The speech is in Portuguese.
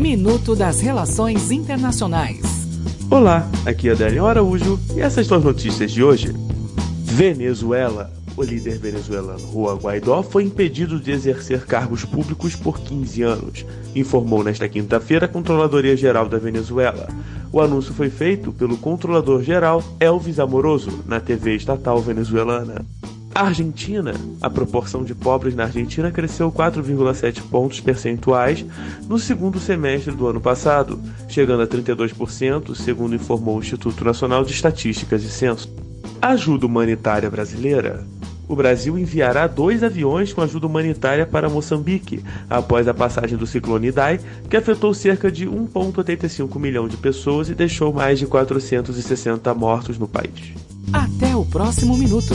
Minuto das Relações Internacionais. Olá, aqui é Daniel Araújo e essas são as notícias de hoje. Venezuela. O líder venezuelano Juan Guaidó foi impedido de exercer cargos públicos por 15 anos, informou nesta quinta-feira a Controladoria Geral da Venezuela. O anúncio foi feito pelo controlador-geral Elvis Amoroso na TV estatal venezuelana. Argentina. A proporção de pobres na Argentina cresceu 4,7 pontos percentuais no segundo semestre do ano passado, chegando a 32%, segundo informou o Instituto Nacional de Estatísticas e Censo. Ajuda humanitária brasileira. O Brasil enviará dois aviões com ajuda humanitária para Moçambique, após a passagem do ciclone Idai, que afetou cerca de 1,85 milhão de pessoas e deixou mais de 460 mortos no país. Até o próximo minuto.